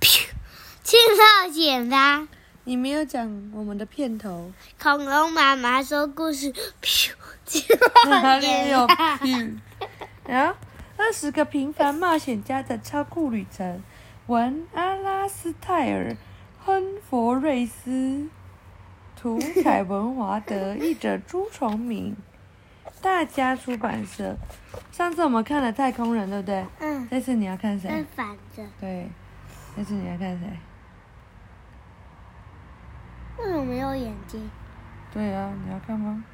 噗，去冒险啦！你没有讲我们的片头，恐龙妈妈说故事，噗，去哪冒里有险啦！屁？然后二十个平凡冒险家的超酷旅程，文阿拉斯泰尔、亨佛瑞斯，图凯文华德，译者朱崇明，大家出版社。上次我们看了太空人，对不对？嗯，这次你要看谁是？反着，对，这次你要看谁？为什么没有眼睛？对啊，你要看吗？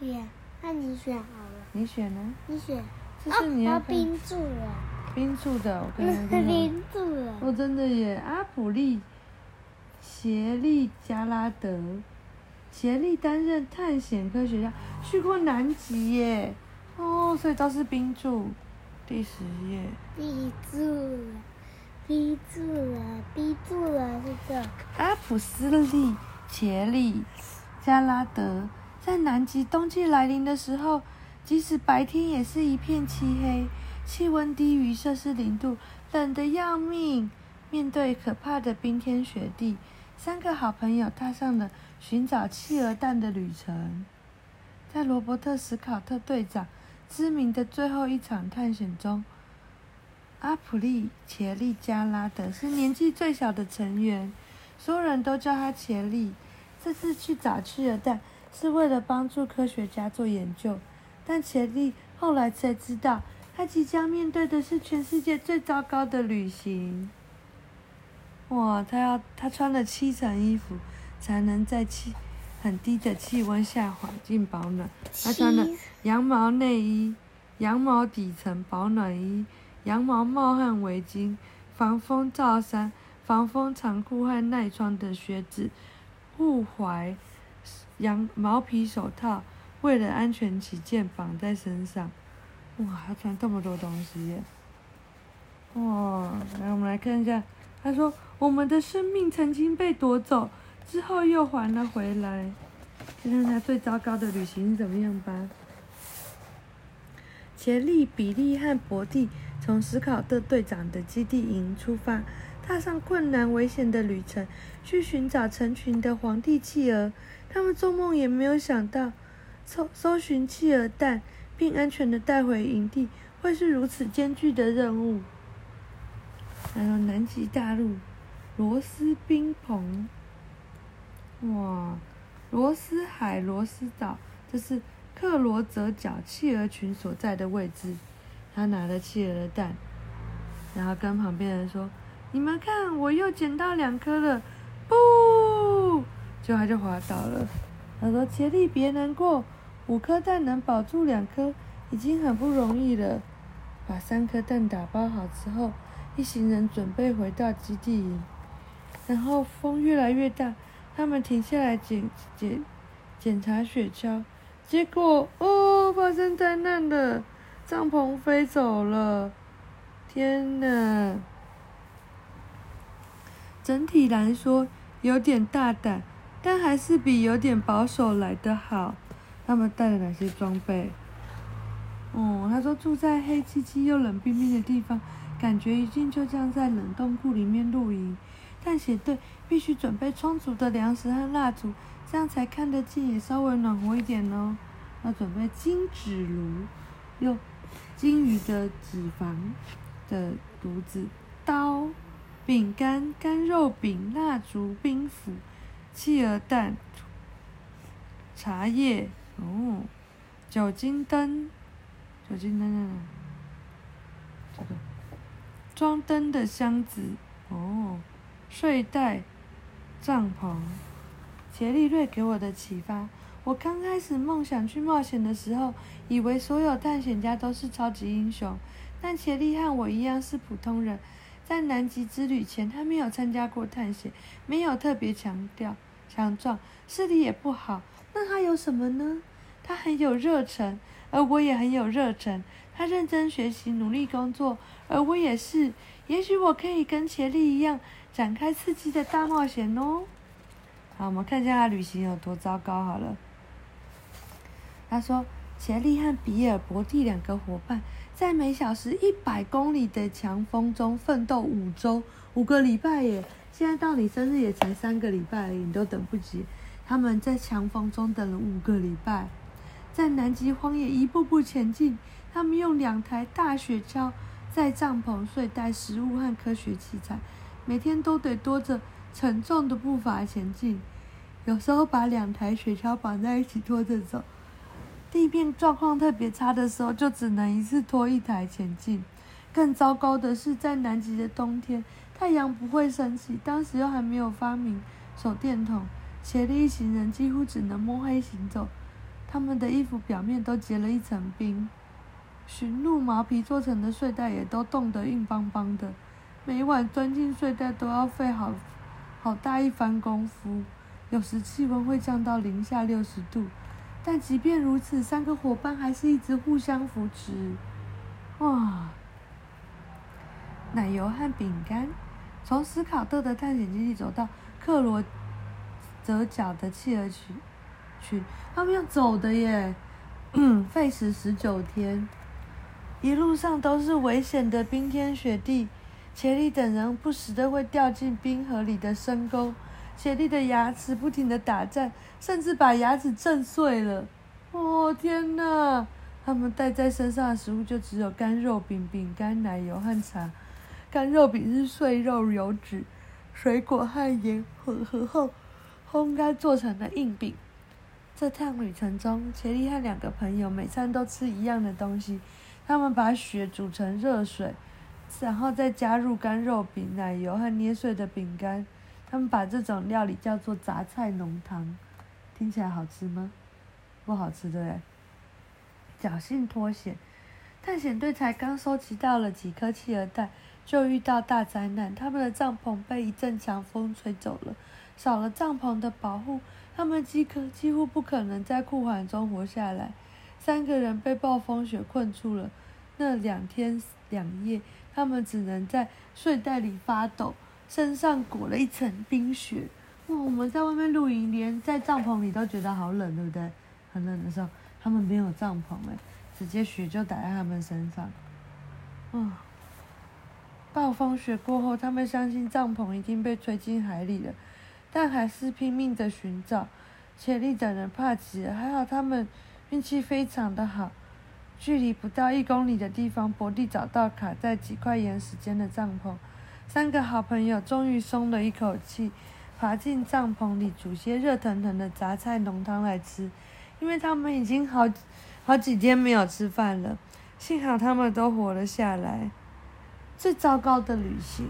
对呀，那你选好了，你选呢？你选。这是你要看冰柱了，冰柱的，我看看看看。冰柱了。哦，真的耶！阿普利、协利加拉德，协利担任探险科学家，去过南极耶。哦，所以都是冰柱。第十页，闭住逼，住了，逼住了，这个。阿普斯利、杰利加拉德在南极冬季来临的时候，即使白天也是一片漆黑，气温低于摄氏零度，冷得要命。面对可怕的冰天雪地，三个好朋友踏上了寻找企鹅蛋的旅程。在罗伯特·史考特队长知名的最后一场探险中，阿普利·切利加拉德是年纪最小的成员，所有人都叫他切利。这次去找去了蛋是为了帮助科学家做研究，但切利后来才知道，他即将面对的是全世界最糟糕的旅行。哇，他要他穿了七层衣服，才能在气很低的气温下环境保暖。他穿了羊毛内衣、羊毛底层保暖衣、羊毛帽和围巾、防风罩衫、防风长裤和耐穿的靴子、护踝、羊毛皮手套，为了安全起见绑在身上。哇，他穿这么多东西耶！哇，来我们来看一下，他说我们的生命曾经被夺走，之后又还了回来。看看他最糟糕的旅行是怎么样吧。杰利、比利和伯蒂从史考特队长的基地营出发，踏上困难危险的旅程，去寻找成群的皇帝企鹅。他们做梦也没有想到，搜搜寻企鹅蛋并安全的带回营地，会是如此艰巨的任务。还有南极大陆，罗斯冰棚，哇，罗斯海罗斯岛，这是克罗泽角企鹅群所在的位置。他拿了企鹅的蛋，然后跟旁边人说：“你们看，我又捡到两颗了！”不，就他就滑倒了。他说：“杰利，别难过，五颗蛋能保住两颗，已经很不容易了。”把三颗蛋打包好之后，一行人准备回到基地营。然后风越来越大，他们停下来检检检查雪橇，结果哦，发生灾难了，帐篷飞走了！天哪！整体来说有点大胆，但还是比有点保守来得好。他们带了哪些装备？哦，他说住在黑漆漆又冷冰冰的地方，感觉一进就像在冷冻库里面露营。探险队必须准备充足的粮食和蜡烛，这样才看得见，也稍微暖和一点哦。要准备金纸炉，用金鱼的脂肪的炉子、刀、饼干、干肉饼、蜡烛、冰斧、企鹅蛋、茶叶哦，酒精灯。酒精灯在哪？这个装灯的箱子哦，睡袋、帐篷。杰利瑞给我的启发：我刚开始梦想去冒险的时候，以为所有探险家都是超级英雄，但杰利和我一样是普通人。在南极之旅前，他没有参加过探险，没有特别强调强壮，视力也不好。那他有什么呢？他很有热忱。而我也很有热忱，他认真学习，努力工作，而我也是。也许我可以跟杰利一样，展开刺激的大冒险哦。好，我们看一下他旅行有多糟糕好了。他说，杰利和比尔、伯蒂两个伙伴在每小时一百公里的强风中奋斗五周，五个礼拜耶！现在到你生日也才三个礼拜而已，你都等不及。他们在强风中等了五个礼拜，在南极荒野一步步前进。他们用两台大雪橇在帐篷、睡袋、食物和科学器材，每天都得拖着沉重的步伐前进。有时候把两台雪橇绑在一起拖着走。地面状况特别差的时候，就只能一次拖一台前进。更糟糕的是，在南极的冬天，太阳不会升起，当时又还没有发明手电筒，协力一行人几乎只能摸黑行走。他们的衣服表面都结了一层冰，驯鹿毛皮做成的睡袋也都冻得硬邦邦的。每晚钻进睡袋都要费好好大一番功夫，有时气温会降到零下六十度。但即便如此，三个伙伴还是一直互相扶持。哇！奶油和饼干从斯考特的探险基地走到克罗泽角的企鹅群群，他们要走的耶，费时十九天，一路上都是危险的冰天雪地，杰利等人不时的会掉进冰河里的深沟。杰利的牙齿不停的打颤，甚至把牙齿震碎了。哦天哪！他们带在身上的食物就只有干肉饼、饼干、奶油和茶。干肉饼是碎肉、油脂、水果和盐混合后烘干做成的硬饼。这趟旅程中，杰利和两个朋友每餐都吃一样的东西。他们把雪煮成热水，然后再加入干肉饼、奶油和捏碎的饼干。他们把这种料理叫做杂菜浓汤，听起来好吃吗？不好吃，对不对？侥幸脱险，探险队才刚收集到了几颗企鹅蛋，就遇到大灾难。他们的帐篷被一阵强风吹走了，少了帐篷的保护，他们几可几乎不可能在酷寒中活下来。三个人被暴风雪困住了，那两天两夜，他们只能在睡袋里发抖。身上裹了一层冰雪，哇！我们在外面露营，连在帐篷里都觉得好冷，对不对？很冷的时候，他们没有帐篷哎，直接雪就打在他们身上。嗯，暴风雪过后，他们相信帐篷已经被吹进海里了，但还是拼命的寻找。切利等人怕极了，还好他们运气非常的好，距离不到一公里的地方，伯蒂找到卡在几块岩石间的帐篷。三个好朋友终于松了一口气，爬进帐篷里煮些热腾腾的杂菜浓汤来吃，因为他们已经好好几天没有吃饭了。幸好他们都活了下来。最糟糕的旅行，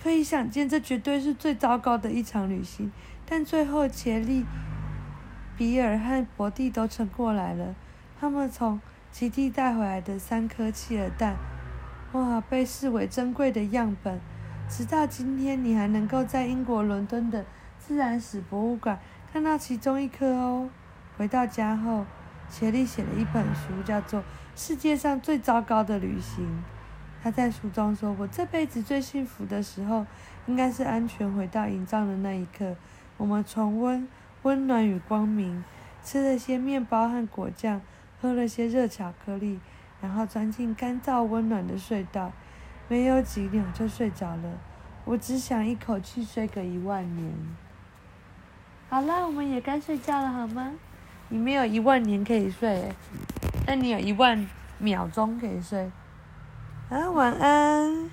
可以想见，这绝对是最糟糕的一场旅行。但最后，杰利、比尔和伯蒂都撑过来了。他们从基地带回来的三颗企鹅蛋，哇，被视为珍贵的样本。直到今天，你还能够在英国伦敦的自然史博物馆看到其中一颗哦。回到家后，切利写了一本书，叫做《世界上最糟糕的旅行》。他在书中说：“我这辈子最幸福的时候，应该是安全回到营帐的那一刻。我们重温温暖与光明，吃了些面包和果酱，喝了些热巧克力，然后钻进干燥温暖的隧道。”没有几秒就睡着了，我只想一口气睡个一万年。好了，我们也该睡觉了，好吗？你没有一万年可以睡，但你有一万秒钟可以睡。啊，晚安。